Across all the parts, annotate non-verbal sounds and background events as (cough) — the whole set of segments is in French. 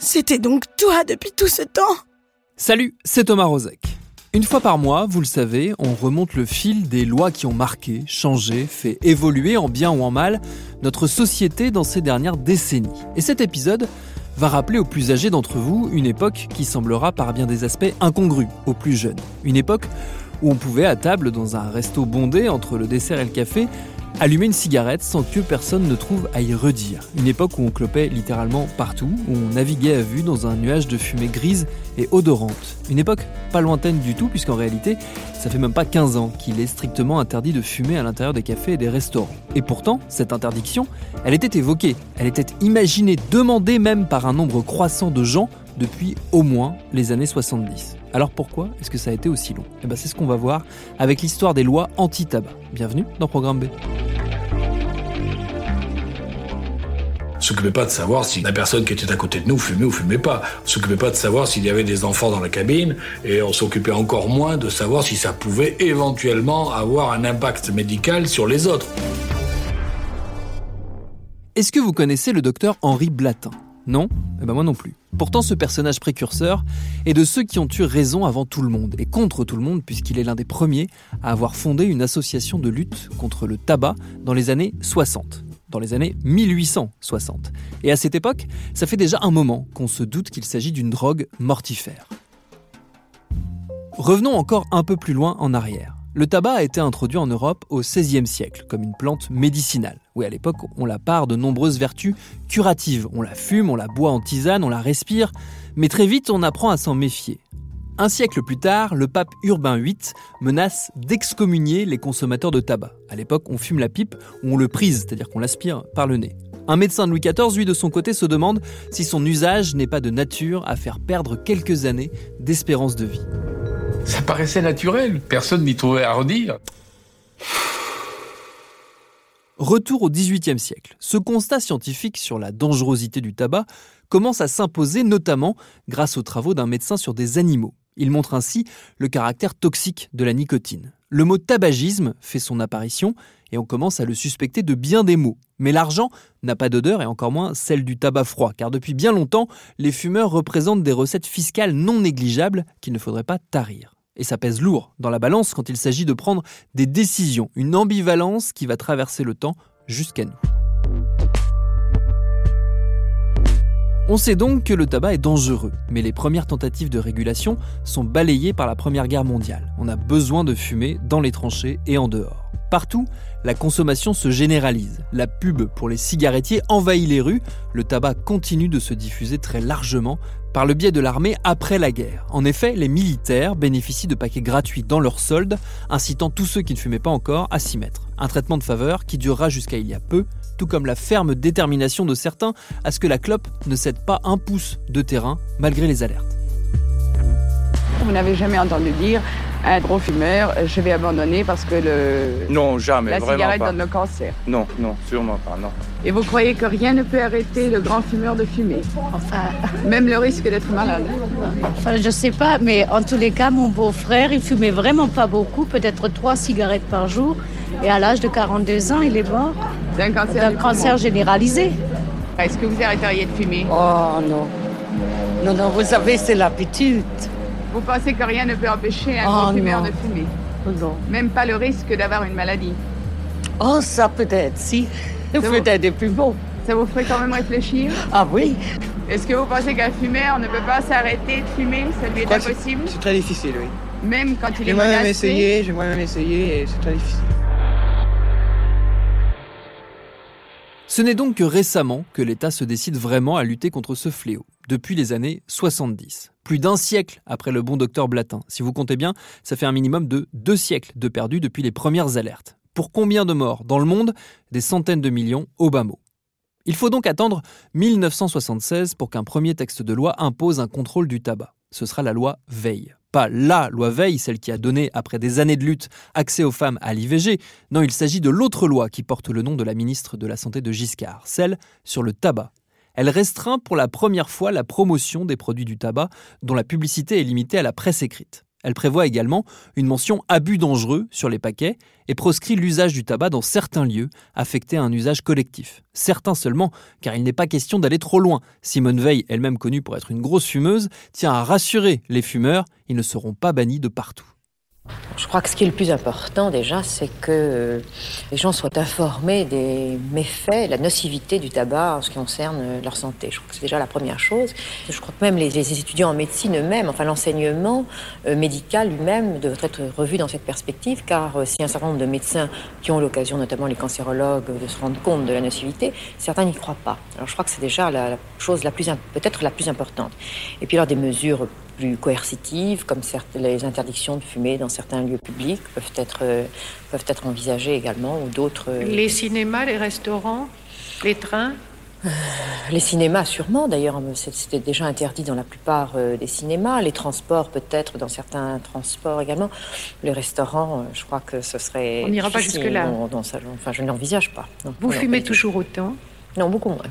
C'était donc toi depuis tout ce temps Salut, c'est Thomas Rozek. Une fois par mois, vous le savez, on remonte le fil des lois qui ont marqué, changé, fait évoluer en bien ou en mal notre société dans ces dernières décennies. Et cet épisode va rappeler aux plus âgés d'entre vous une époque qui semblera par bien des aspects incongrue aux plus jeunes. Une époque où on pouvait à table dans un resto bondé entre le dessert et le café allumer une cigarette sans que personne ne trouve à y redire. Une époque où on clopait littéralement partout, où on naviguait à vue dans un nuage de fumée grise et odorante. Une époque pas lointaine du tout, puisqu'en réalité, ça fait même pas 15 ans qu'il est strictement interdit de fumer à l'intérieur des cafés et des restaurants. Et pourtant, cette interdiction, elle était évoquée, elle était imaginée, demandée même par un nombre croissant de gens depuis au moins les années 70. Alors pourquoi est-ce que ça a été aussi long? Eh ben c'est ce qu'on va voir avec l'histoire des lois anti-tabac. Bienvenue dans Programme B. s'occupait pas de savoir si la personne qui était à côté de nous fumait ou fumait pas. On s'occupait pas de savoir s'il y avait des enfants dans la cabine et on s'occupait encore moins de savoir si ça pouvait éventuellement avoir un impact médical sur les autres. Est-ce que vous connaissez le docteur Henri Blatin? Non? Eh ben moi non plus. Pourtant, ce personnage précurseur est de ceux qui ont eu raison avant tout le monde et contre tout le monde, puisqu'il est l'un des premiers à avoir fondé une association de lutte contre le tabac dans les années 60 dans les années 1860. Et à cette époque, ça fait déjà un moment qu'on se doute qu'il s'agit d'une drogue mortifère. Revenons encore un peu plus loin en arrière. Le tabac a été introduit en Europe au XVIe siècle comme une plante médicinale. Oui, à l'époque, on la part de nombreuses vertus curatives. On la fume, on la boit en tisane, on la respire, mais très vite on apprend à s'en méfier. Un siècle plus tard, le pape Urbain VIII menace d'excommunier les consommateurs de tabac. À l'époque, on fume la pipe ou on le prise, c'est-à-dire qu'on l'aspire par le nez. Un médecin de Louis XIV, lui, de son côté, se demande si son usage n'est pas de nature à faire perdre quelques années d'espérance de vie. Ça paraissait naturel, personne n'y trouvait à redire. Retour au XVIIIe siècle. Ce constat scientifique sur la dangerosité du tabac commence à s'imposer notamment grâce aux travaux d'un médecin sur des animaux. Il montre ainsi le caractère toxique de la nicotine. Le mot tabagisme fait son apparition et on commence à le suspecter de bien des mots. Mais l'argent n'a pas d'odeur et encore moins celle du tabac froid, car depuis bien longtemps, les fumeurs représentent des recettes fiscales non négligeables qu'il ne faudrait pas tarir. Et ça pèse lourd dans la balance quand il s'agit de prendre des décisions, une ambivalence qui va traverser le temps jusqu'à nous. On sait donc que le tabac est dangereux, mais les premières tentatives de régulation sont balayées par la Première Guerre mondiale. On a besoin de fumer dans les tranchées et en dehors. Partout, la consommation se généralise. La pub pour les cigarettiers envahit les rues. Le tabac continue de se diffuser très largement par le biais de l'armée après la guerre. En effet, les militaires bénéficient de paquets gratuits dans leurs soldes, incitant tous ceux qui ne fumaient pas encore à s'y mettre. Un traitement de faveur qui durera jusqu'à il y a peu, tout comme la ferme détermination de certains à ce que la clope ne cède pas un pouce de terrain malgré les alertes. Vous n'avez jamais entendu dire un gros fumeur, je vais abandonner parce que le, Non, jamais, la vraiment cigarette pas. donne le cancer. Non, non, sûrement pas, non. Et vous croyez que rien ne peut arrêter le grand fumeur de fumer Enfin, Même le risque d'être malade enfin, je sais pas, mais en tous les cas, mon beau-frère, il fumait vraiment pas beaucoup, peut-être trois cigarettes par jour. Et à l'âge de 42 ans, il est mort d'un cancer d'un du cancer généralisé. Est-ce que vous arrêteriez de fumer? Oh non. Non, non, vous savez, c'est l'habitude. Vous pensez que rien ne peut empêcher un Oh, grand fumeur non. de fumer? Non. Même pas le risque d'avoir une maladie Oh, ça peut-être, si. Peut-être des plus beaux. Ça vous ferait quand même réfléchir? Ah oui Est-ce que vous pensez qu'un fumeur ne peut pas s'arrêter de fumer? Ça lui est impossible C'est très difficile, oui. Même quand il J'ai est moi-même menacé? essayé, j'ai moi-même essayé et c'est très difficile. Ce n'est donc que récemment que l'État se décide vraiment à lutter contre ce fléau, depuis les années 70. Plus d'un siècle après le bon docteur Blatin. Si vous comptez bien, ça fait un minimum de deux siècles de perdus depuis les premières alertes. Pour combien de morts dans le monde? Des centaines de millions au bas mot. Il faut donc attendre 1976 pour qu'un premier texte de loi impose un contrôle du tabac. Ce sera la loi Veille pas la loi Veil, celle qui a donné, après des années de lutte, accès aux femmes à l'IVG. Non, il s'agit de l'autre loi qui porte le nom de la ministre de la Santé de Giscard, celle sur le tabac. Elle restreint pour la première fois la promotion des produits du tabac dont la publicité est limitée à la presse écrite. Elle prévoit également une mention abus dangereux sur les paquets et proscrit l'usage du tabac dans certains lieux affectés à un usage collectif. Certains seulement, car il n'est pas question d'aller trop loin. Simone Veil, elle-même connue pour être une grosse fumeuse, tient à rassurer les fumeurs, ils ne seront pas bannis de partout. Je crois que ce qui est le plus important déjà, c'est que euh, les gens soient informés des méfaits, la nocivité du tabac en ce qui concerne euh, leur santé. Je crois que c'est déjà la première chose. Je crois que même les, étudiants en médecine eux-mêmes, enfin l'enseignement euh, médical lui-même devrait être revu dans cette perspective, car si un certain nombre de médecins qui ont l'occasion, notamment les cancérologues, de se rendre compte de la nocivité, certains n'y croient pas. Alors je crois que c'est déjà la, la chose la plus, peut-être la plus importante. Et puis alors des mesures plus coercitives, comme les interdictions de fumer dans certains lieux publics, peuvent être, euh, peuvent être envisagées également, ou d'autres. Euh, les cinémas, les restaurants, les trains? Euh, (sighs) les cinémas, sûrement. D'ailleurs, c'était déjà interdit dans la plupart des cinémas. Les transports, peut-être, dans certains transports également. Les restaurants, je crois que ce serait. On n'ira pas jusque-là. enfin, je ne l'envisage pas. Vous fumez toujours autant? Non, beaucoup moins.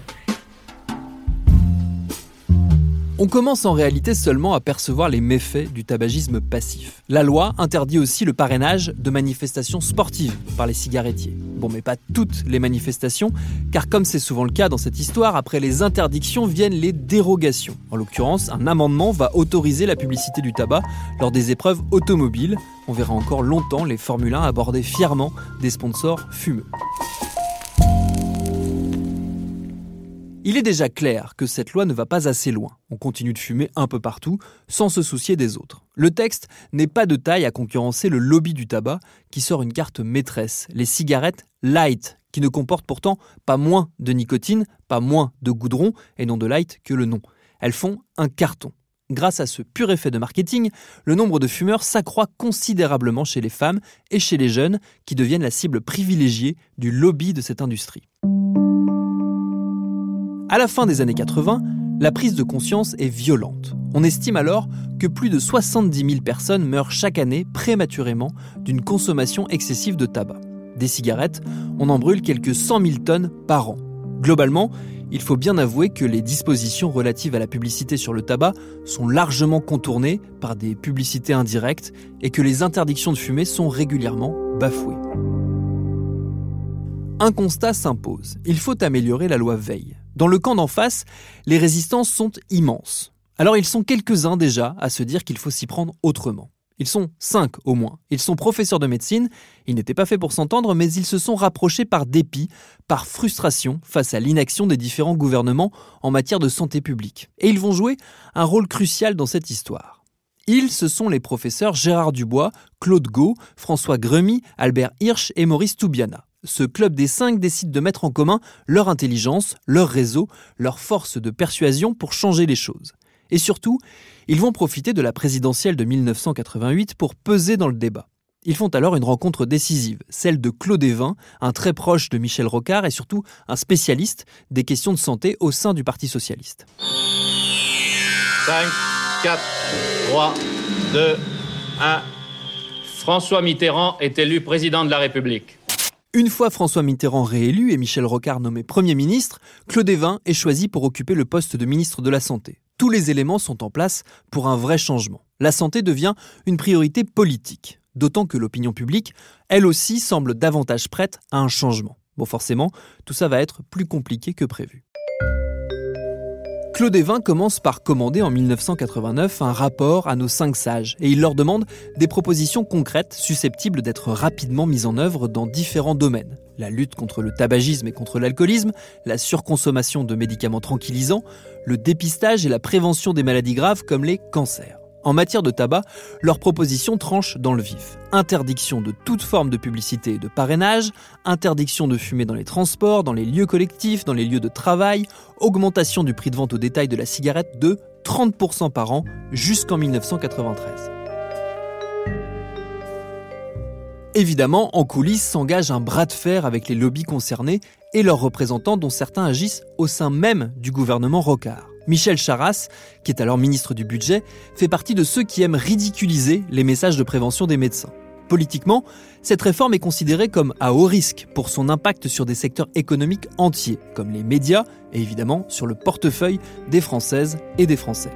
On commence en réalité seulement à percevoir les méfaits du tabagisme passif. La loi interdit aussi le parrainage de manifestations sportives par les cigarettiers. Bon, mais pas toutes les manifestations, car comme c'est souvent le cas dans cette histoire, après les interdictions viennent les dérogations. En l'occurrence, un amendement va autoriser la publicité du tabac lors des épreuves automobiles. On verra encore longtemps les Formule 1 aborder fièrement des sponsors fumeux. Il est déjà clair que cette loi ne va pas assez loin. On continue de fumer un peu partout sans se soucier des autres. Le texte n'est pas de taille à concurrencer le lobby du tabac qui sort une carte maîtresse, les cigarettes light, qui ne comportent pourtant pas moins de nicotine, pas moins de goudron et non de light que le nom. Elles font un carton. Grâce à ce pur effet de marketing, le nombre de fumeurs s'accroît considérablement chez les femmes et chez les jeunes qui deviennent la cible privilégiée du lobby de cette industrie. À la fin des années 80, la prise de conscience est violente. On estime alors que plus de 70 000 personnes meurent chaque année prématurément d'une consommation excessive de tabac. Des cigarettes, on en brûle quelques 100 000 tonnes par an. Globalement, il faut bien avouer que les dispositions relatives à la publicité sur le tabac sont largement contournées par des publicités indirectes et que les interdictions de fumer sont régulièrement bafouées. Un constat s'impose. Il faut améliorer la loi Veille. Dans le camp d'en face, les résistances sont immenses. Alors ils sont quelques-uns déjà à se dire qu'il faut s'y prendre autrement. Ils sont cinq au moins. Ils sont professeurs de médecine, ils n'étaient pas faits pour s'entendre, mais ils se sont rapprochés par dépit, par frustration face à l'inaction des différents gouvernements en matière de santé publique. Et ils vont jouer un rôle crucial dans cette histoire. Ils, ce sont les professeurs Gérard Dubois, Claude Gau, François Gremy, Albert Hirsch et Maurice Toubiana ce club des cinq décide de mettre en commun leur intelligence, leur réseau, leur force de persuasion pour changer les choses. Et surtout, ils vont profiter de la présidentielle de 1988 pour peser dans le débat. Ils font alors une rencontre décisive, celle de Claude Evin, un très proche de Michel Rocard et surtout un spécialiste des questions de santé au sein du Parti socialiste. 5, 4, 3, 2, 1. François Mitterrand est élu président de la République. Une fois François Mitterrand réélu et Michel Rocard nommé Premier ministre, Claude Evin est choisi pour occuper le poste de ministre de la Santé. Tous les éléments sont en place pour un vrai changement. La santé devient une priorité politique, d'autant que l'opinion publique, elle aussi, semble davantage prête à un changement. Bon, forcément, tout ça va être plus compliqué que prévu. Claude Evin commence par commander en 1989 un rapport à nos cinq sages et il leur demande des propositions concrètes susceptibles d'être rapidement mises en œuvre dans différents domaines. La lutte contre le tabagisme et contre l'alcoolisme, la surconsommation de médicaments tranquillisants, le dépistage et la prévention des maladies graves comme les cancers. En matière de tabac, leurs propositions tranchent dans le vif. Interdiction de toute forme de publicité et de parrainage, interdiction de fumer dans les transports, dans les lieux collectifs, dans les lieux de travail, augmentation du prix de vente au détail de la cigarette de 30% par an jusqu'en 1993. Évidemment, en coulisses s'engage un bras de fer avec les lobbies concernés et leurs représentants dont certains agissent au sein même du gouvernement Rocard. Michel Charras, qui est alors ministre du Budget, fait partie de ceux qui aiment ridiculiser les messages de prévention des médecins. Politiquement, cette réforme est considérée comme à haut risque pour son impact sur des secteurs économiques entiers, comme les médias et évidemment sur le portefeuille des Françaises et des Français.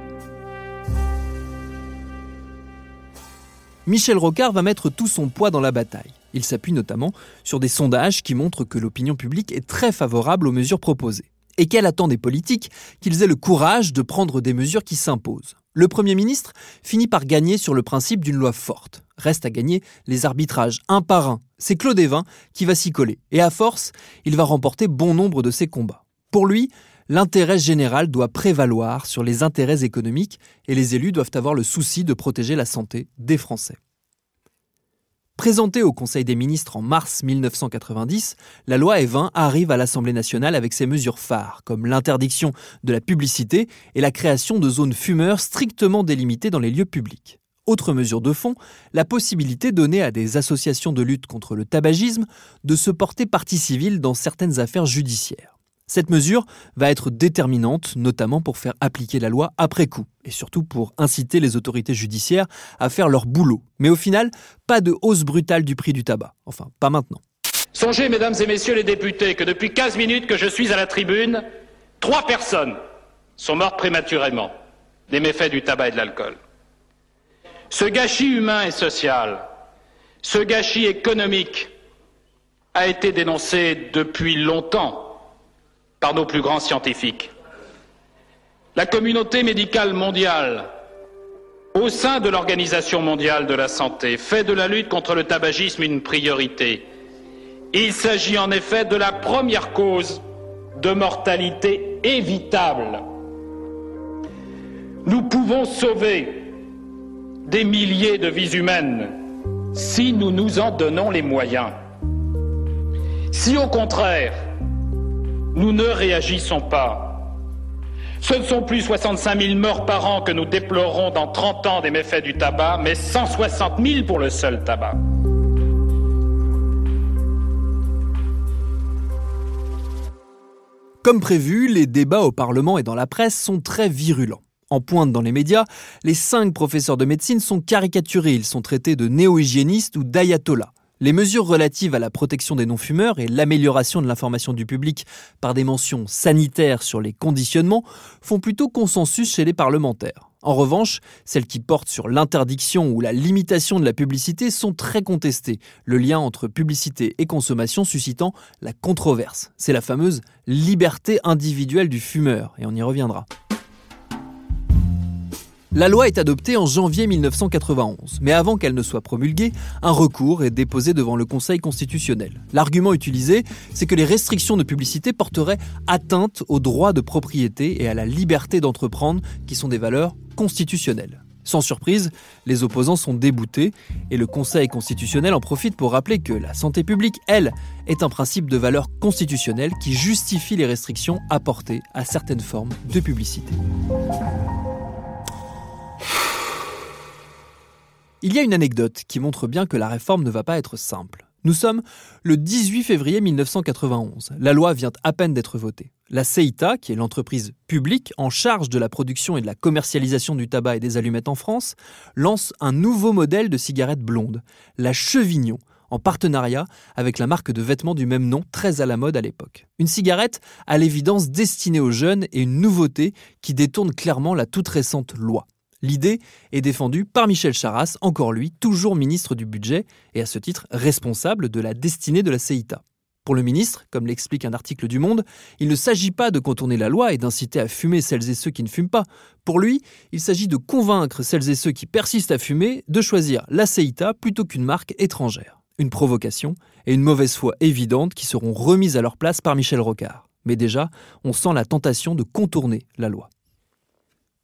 Michel Rocard va mettre tout son poids dans la bataille. Il s'appuie notamment sur des sondages qui montrent que l'opinion publique est très favorable aux mesures proposées. Et qu'elle attend des politiques qu'ils aient le courage de prendre des mesures qui s'imposent. Le Premier ministre finit par gagner sur le principe d'une loi forte. Reste à gagner les arbitrages un par un. C'est Claude Evin qui va s'y coller. Et à force, il va remporter bon nombre de ses combats. Pour lui, l'intérêt général doit prévaloir sur les intérêts économiques et les élus doivent avoir le souci de protéger la santé des Français. Présentée au Conseil des ministres en mars 1990, la loi Evin arrive à l'Assemblée nationale avec ses mesures phares, comme l'interdiction de la publicité et la création de zones fumeurs strictement délimitées dans les lieux publics. Autre mesure de fond, la possibilité donnée à des associations de lutte contre le tabagisme de se porter partie civile dans certaines affaires judiciaires. Cette mesure va être déterminante, notamment pour faire appliquer la loi après coup, et surtout pour inciter les autorités judiciaires à faire leur boulot. Mais au final, pas de hausse brutale du prix du tabac. Enfin, pas maintenant. Songez, mesdames et messieurs les députés, que depuis 15 minutes que je suis à la tribune, trois personnes sont mortes prématurément des méfaits du tabac et de l'alcool. Ce gâchis humain et social, ce gâchis économique a été dénoncé depuis longtemps par nos plus grands scientifiques. La communauté médicale mondiale, au sein de l'Organisation mondiale de la santé, fait de la lutte contre le tabagisme une priorité. Il s'agit en effet de la première cause de mortalité évitable. Nous pouvons sauver des milliers de vies humaines si nous nous en donnons les moyens. Si au contraire, nous ne réagissons pas. Ce ne sont plus 65 000 morts par an que nous déplorons dans 30 ans des méfaits du tabac, mais 160 000 pour le seul tabac. Comme prévu, les débats au Parlement et dans la presse sont très virulents. En pointe dans les médias, les cinq professeurs de médecine sont caricaturés, ils sont traités de néo-hygiénistes ou d'ayatollahs. Les mesures relatives à la protection des non-fumeurs et l'amélioration de l'information du public par des mentions sanitaires sur les conditionnements font plutôt consensus chez les parlementaires. En revanche, celles qui portent sur l'interdiction ou la limitation de la publicité sont très contestées, le lien entre publicité et consommation suscitant la controverse. C'est la fameuse liberté individuelle du fumeur, et on y reviendra. La loi est adoptée en janvier 1991, mais avant qu'elle ne soit promulguée, un recours est déposé devant le Conseil constitutionnel. L'argument utilisé, c'est que les restrictions de publicité porteraient atteinte aux droits de propriété et à la liberté d'entreprendre, qui sont des valeurs constitutionnelles. Sans surprise, les opposants sont déboutés et le Conseil constitutionnel en profite pour rappeler que la santé publique, elle, est un principe de valeur constitutionnelle qui justifie les restrictions apportées à certaines formes de publicité. Il y a une anecdote qui montre bien que la réforme ne va pas être simple. Nous sommes le 18 février 1991. La loi vient à peine d'être votée. La CEITA, qui est l'entreprise publique en charge de la production et de la commercialisation du tabac et des allumettes en France, lance un nouveau modèle de cigarette blonde, la Chevignon, en partenariat avec la marque de vêtements du même nom, très à la mode à l'époque. Une cigarette à l'évidence destinée aux jeunes et une nouveauté qui détourne clairement la toute récente loi. L'idée est défendue par Michel Charras, encore lui, toujours ministre du Budget et à ce titre responsable de la destinée de la CEITA. Pour le ministre, comme l'explique un article du Monde, il ne s'agit pas de contourner la loi et d'inciter à fumer celles et ceux qui ne fument pas. Pour lui, il s'agit de convaincre celles et ceux qui persistent à fumer de choisir la CEITA plutôt qu'une marque étrangère. Une provocation et une mauvaise foi évidente qui seront remises à leur place par Michel Rocard. Mais déjà, on sent la tentation de contourner la loi.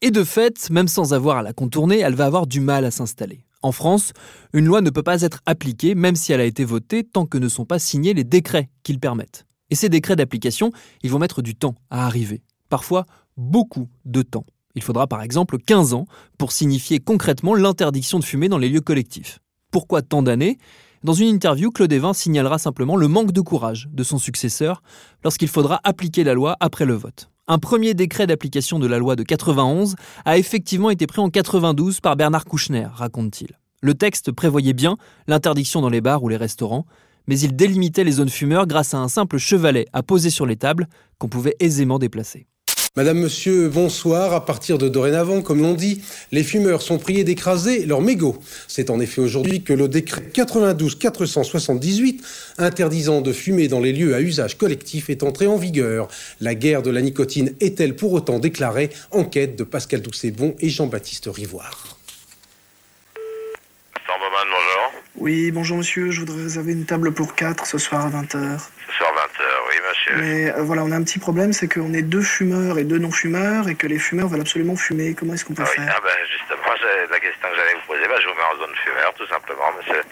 Et de fait, même sans avoir à la contourner, elle va avoir du mal à s'installer. En France, une loi ne peut pas être appliquée même si elle a été votée tant que ne sont pas signés les décrets qui le permettent. Et ces décrets d'application, ils vont mettre du temps à arriver. Parfois, beaucoup de temps. Il faudra par exemple 15 ans pour signifier concrètement l'interdiction de fumer dans les lieux collectifs. Pourquoi tant d'années? Dans une interview, Claude Evin signalera simplement le manque de courage de son successeur lorsqu'il faudra appliquer la loi après le vote. Un premier décret d'application de la loi de 91 a effectivement été pris en 92 par Bernard Kouchner, raconte-t-il. Le texte prévoyait bien l'interdiction dans les bars ou les restaurants, mais il délimitait les zones fumeurs grâce à un simple chevalet à poser sur les tables qu'on pouvait aisément déplacer. Madame, monsieur, bonsoir. À partir de dorénavant, comme l'on dit, les fumeurs sont priés d'écraser leurs mégots. C'est en effet aujourd'hui que le décret 92-478 interdisant de fumer dans les lieux à usage collectif est entré en vigueur. La guerre de la nicotine est-elle pour autant déclarée? Enquête de Pascal Doucet-Bon et Jean-Baptiste Rivoire. bonjour. Oui, bonjour monsieur, je voudrais réserver une table pour 4 ce soir à 20h. Ce soir 20h, oui monsieur. Mais euh, voilà, on a un petit problème, c'est qu'on est deux fumeurs et deux non-fumeurs et que les fumeurs veulent absolument fumer. Comment est-ce qu'on peut Ah oui, faire? ah ben justement, j'ai- la question que j'allais vous poser, ben, je vous mets en zone fumeur, tout simplement, monsieur.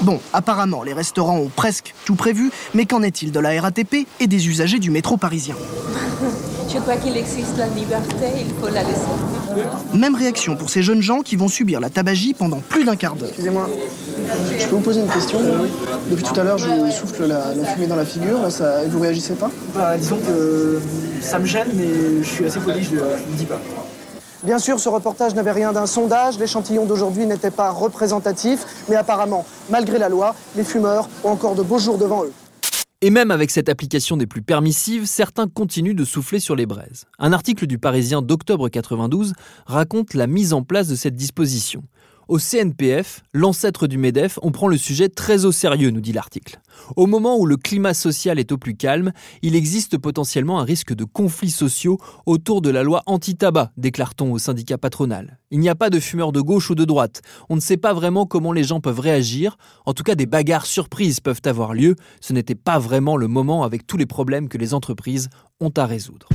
Bon, apparemment, les restaurants ont presque tout prévu, mais qu'en est-il de la RATP et des usagers du métro parisien? (laughs) Je crois qu'il existe la liberté, il faut la laisser. Même réaction pour ces jeunes gens qui vont subir la tabagie pendant plus d'un quart d'heure. Excusez-moi, je peux vous poser une question? Depuis tout à l'heure, je vous souffle la, la fumée dans la figure, là, ça, vous réagissez pas? Bah, disons que ça me gêne, mais je suis assez poli, je ne le dis pas. Bien sûr, ce reportage n'avait rien d'un sondage, l'échantillon d'aujourd'hui n'était pas représentatif, mais apparemment, malgré la loi, les fumeurs ont encore de beaux jours devant eux. Et même avec cette application des plus permissives, certains continuent de souffler sur les braises. Un article du Parisien d'octobre 92 raconte la mise en place de cette disposition. Au CNPF, l'ancêtre du MEDEF, on prend le sujet très au sérieux, nous dit l'article. Au moment où le climat social est au plus calme, il existe potentiellement un risque de conflits sociaux autour de la loi anti-tabac, déclare-t-on au syndicat patronal. Il n'y a pas de fumeurs de gauche ou de droite. On ne sait pas vraiment comment les gens peuvent réagir. En tout cas, des bagarres surprises peuvent avoir lieu. Ce n'était pas vraiment le moment avec tous les problèmes que les entreprises ont à résoudre.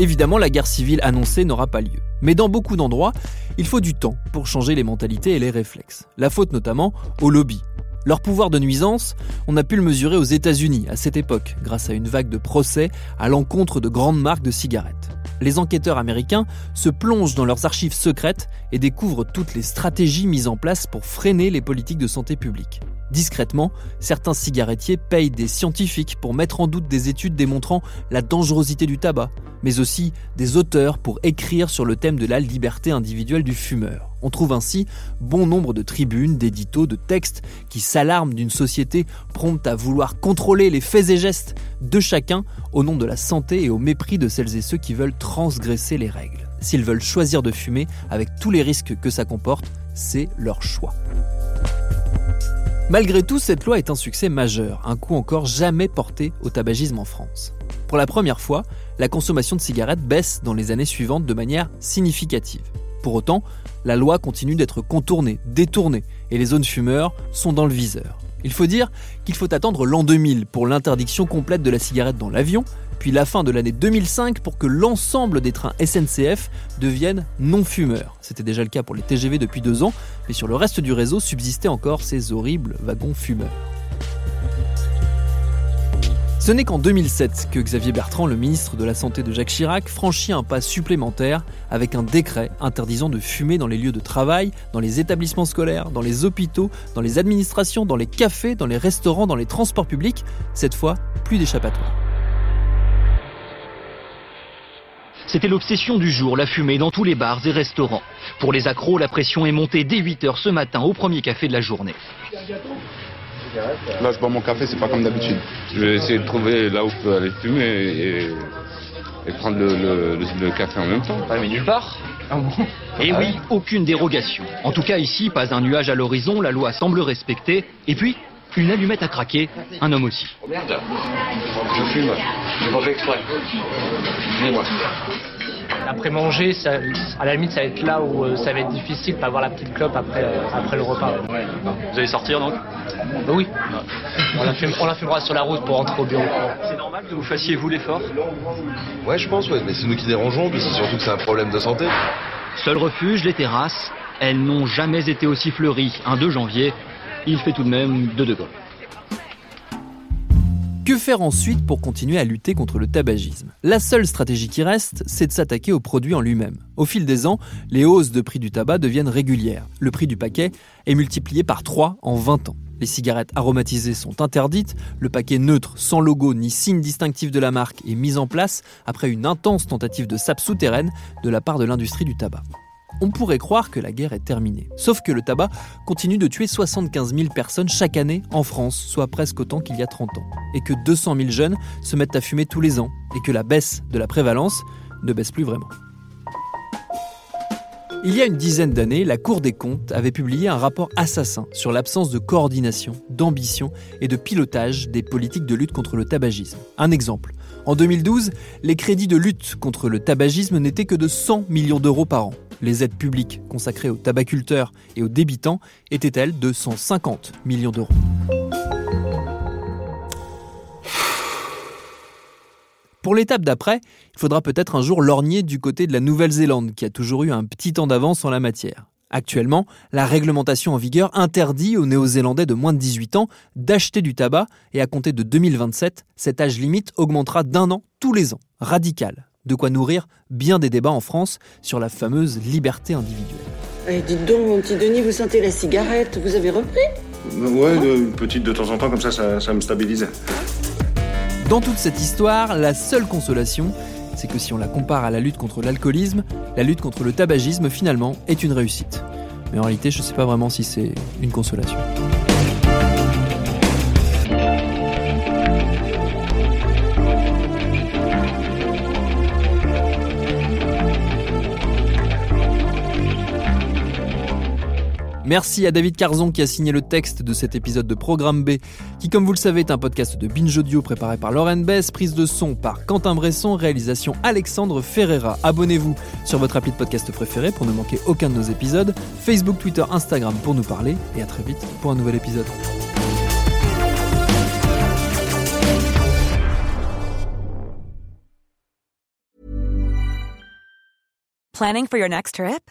Évidemment, la guerre civile annoncée n'aura pas lieu. Mais dans beaucoup d'endroits, il faut du temps pour changer les mentalités et les réflexes. La faute notamment aux lobbies. Leur pouvoir de nuisance, on a pu le mesurer aux États-Unis à cette époque, grâce à une vague de procès à l'encontre de grandes marques de cigarettes. Les enquêteurs américains se plongent dans leurs archives secrètes et découvrent toutes les stratégies mises en place pour freiner les politiques de santé publique. Discrètement, certains cigarettiers payent des scientifiques pour mettre en doute des études démontrant la dangerosité du tabac, mais aussi des auteurs pour écrire sur le thème de la liberté individuelle du fumeur. On trouve ainsi bon nombre de tribunes, d'éditos, de textes qui s'alarment d'une société prompte à vouloir contrôler les faits et gestes de chacun au nom de la santé et au mépris de celles et ceux qui veulent transgresser les règles. S'ils veulent choisir de fumer avec tous les risques que ça comporte, c'est leur choix. Malgré tout, cette loi est un succès majeur, un coup encore jamais porté au tabagisme en France. Pour la première fois, la consommation de cigarettes baisse dans les années suivantes de manière significative. Pour autant, la loi continue d'être contournée, détournée, et les zones fumeurs sont dans le viseur. Il faut dire qu'il faut attendre l'an 2000 pour l'interdiction complète de la cigarette dans l'avion, puis la fin de l'année 2005 pour que l'ensemble des trains SNCF deviennent non-fumeurs. C'était déjà le cas pour les TGV depuis deux ans, mais sur le reste du réseau subsistaient encore ces horribles wagons fumeurs. Ce n'est qu'en 2007 que Xavier Bertrand, le ministre de la Santé de Jacques Chirac, franchit un pas supplémentaire avec un décret interdisant de fumer dans les lieux de travail, dans les établissements scolaires, dans les hôpitaux, dans les administrations, dans les cafés, dans les restaurants, dans les transports publics. Cette fois, plus d'échappatoire. C'était l'obsession du jour, la fumée dans tous les bars et restaurants. Pour les accros, la pression est montée dès 8h ce matin au premier café de la journée. Là, je bois mon café, c'est pas comme d'habitude. Je vais essayer de trouver là où je peux aller fumer et, et prendre le, le- le- le café en même temps. Ouais, mais nulle part. Et Ah oui, ouais aucune dérogation. En tout cas ici, pas un nuage à l'horizon, la loi semble respectée. Et puis, une allumette à craquer, un homme aussi. Je fume. J'ai pas fait exprès. Excusez-moi. Après manger, ça, à la limite, ça va être là où euh, ça va être difficile, pas avoir la petite clope après, euh, après le repas. Vous allez sortir donc? Bah oui, on la, fume- on la fumera sur la route pour rentrer au bureau. C'est normal que vous fassiez vous l'effort? Ouais, je pense, ouais. Mais c'est nous qui dérangeons, puis c'est surtout que c'est un problème de santé. Seul refuge, les terrasses. Elles n'ont jamais été aussi fleuries. Un 2 janvier, il fait tout de même 2 degrés. Que faire ensuite pour continuer à lutter contre le tabagisme? La seule stratégie qui reste, c'est de s'attaquer au produit en lui-même. Au fil des ans, les hausses de prix du tabac deviennent régulières. Le prix du paquet est multiplié par 3 en 20 ans. Les cigarettes aromatisées sont interdites, le paquet neutre sans logo ni signe distinctif de la marque est mis en place après une intense tentative de sape souterraine de la part de l'industrie du tabac. On pourrait croire que la guerre est terminée. Sauf que le tabac continue de tuer 75 000 personnes chaque année en France, soit presque autant qu'il y a 30 ans. Et que 200 000 jeunes se mettent à fumer tous les ans. Et que la baisse de la prévalence ne baisse plus vraiment. Il y a une dizaine d'années, la Cour des comptes avait publié un rapport assassin sur l'absence de coordination, d'ambition et de pilotage des politiques de lutte contre le tabagisme. Un exemple. En 2012, les crédits de lutte contre le tabagisme n'étaient que de 100 millions d'euros par an. Les aides publiques consacrées aux tabaculteurs et aux débitants étaient, elles, de 150 millions d'euros. Pour l'étape d'après, il faudra peut-être un jour lorgner du côté de la Nouvelle-Zélande, qui a toujours eu un petit temps d'avance en la matière. Actuellement, la réglementation en vigueur interdit aux Néo-Zélandais de moins de 18 ans d'acheter du tabac et à compter de 2027, cet âge limite augmentera d'un an tous les ans. Radical. De quoi nourrir bien des débats en France sur la fameuse liberté individuelle. Eh, dites donc, mon petit Denis, vous sentez la cigarette Vous avez repris? Ouais, une petite de temps en temps, comme ça, ça, ça me stabilise. Dans toute cette histoire, la seule consolation, c'est que si on la compare à la lutte contre l'alcoolisme, la lutte contre le tabagisme finalement est une réussite. Mais en réalité, je ne sais pas vraiment si c'est une consolation. Merci à David Carzon qui a signé le texte de cet épisode de Programme B, qui comme vous le savez est un podcast de Binge Audio préparé par Lauren Bess, prise de son par Quentin Bresson, réalisation Alexandre Ferreira. Abonnez-vous sur votre appli de podcast préféré pour ne manquer aucun de nos épisodes, Facebook, Twitter, Instagram pour nous parler, et à très vite pour un nouvel épisode. Planning for your next trip?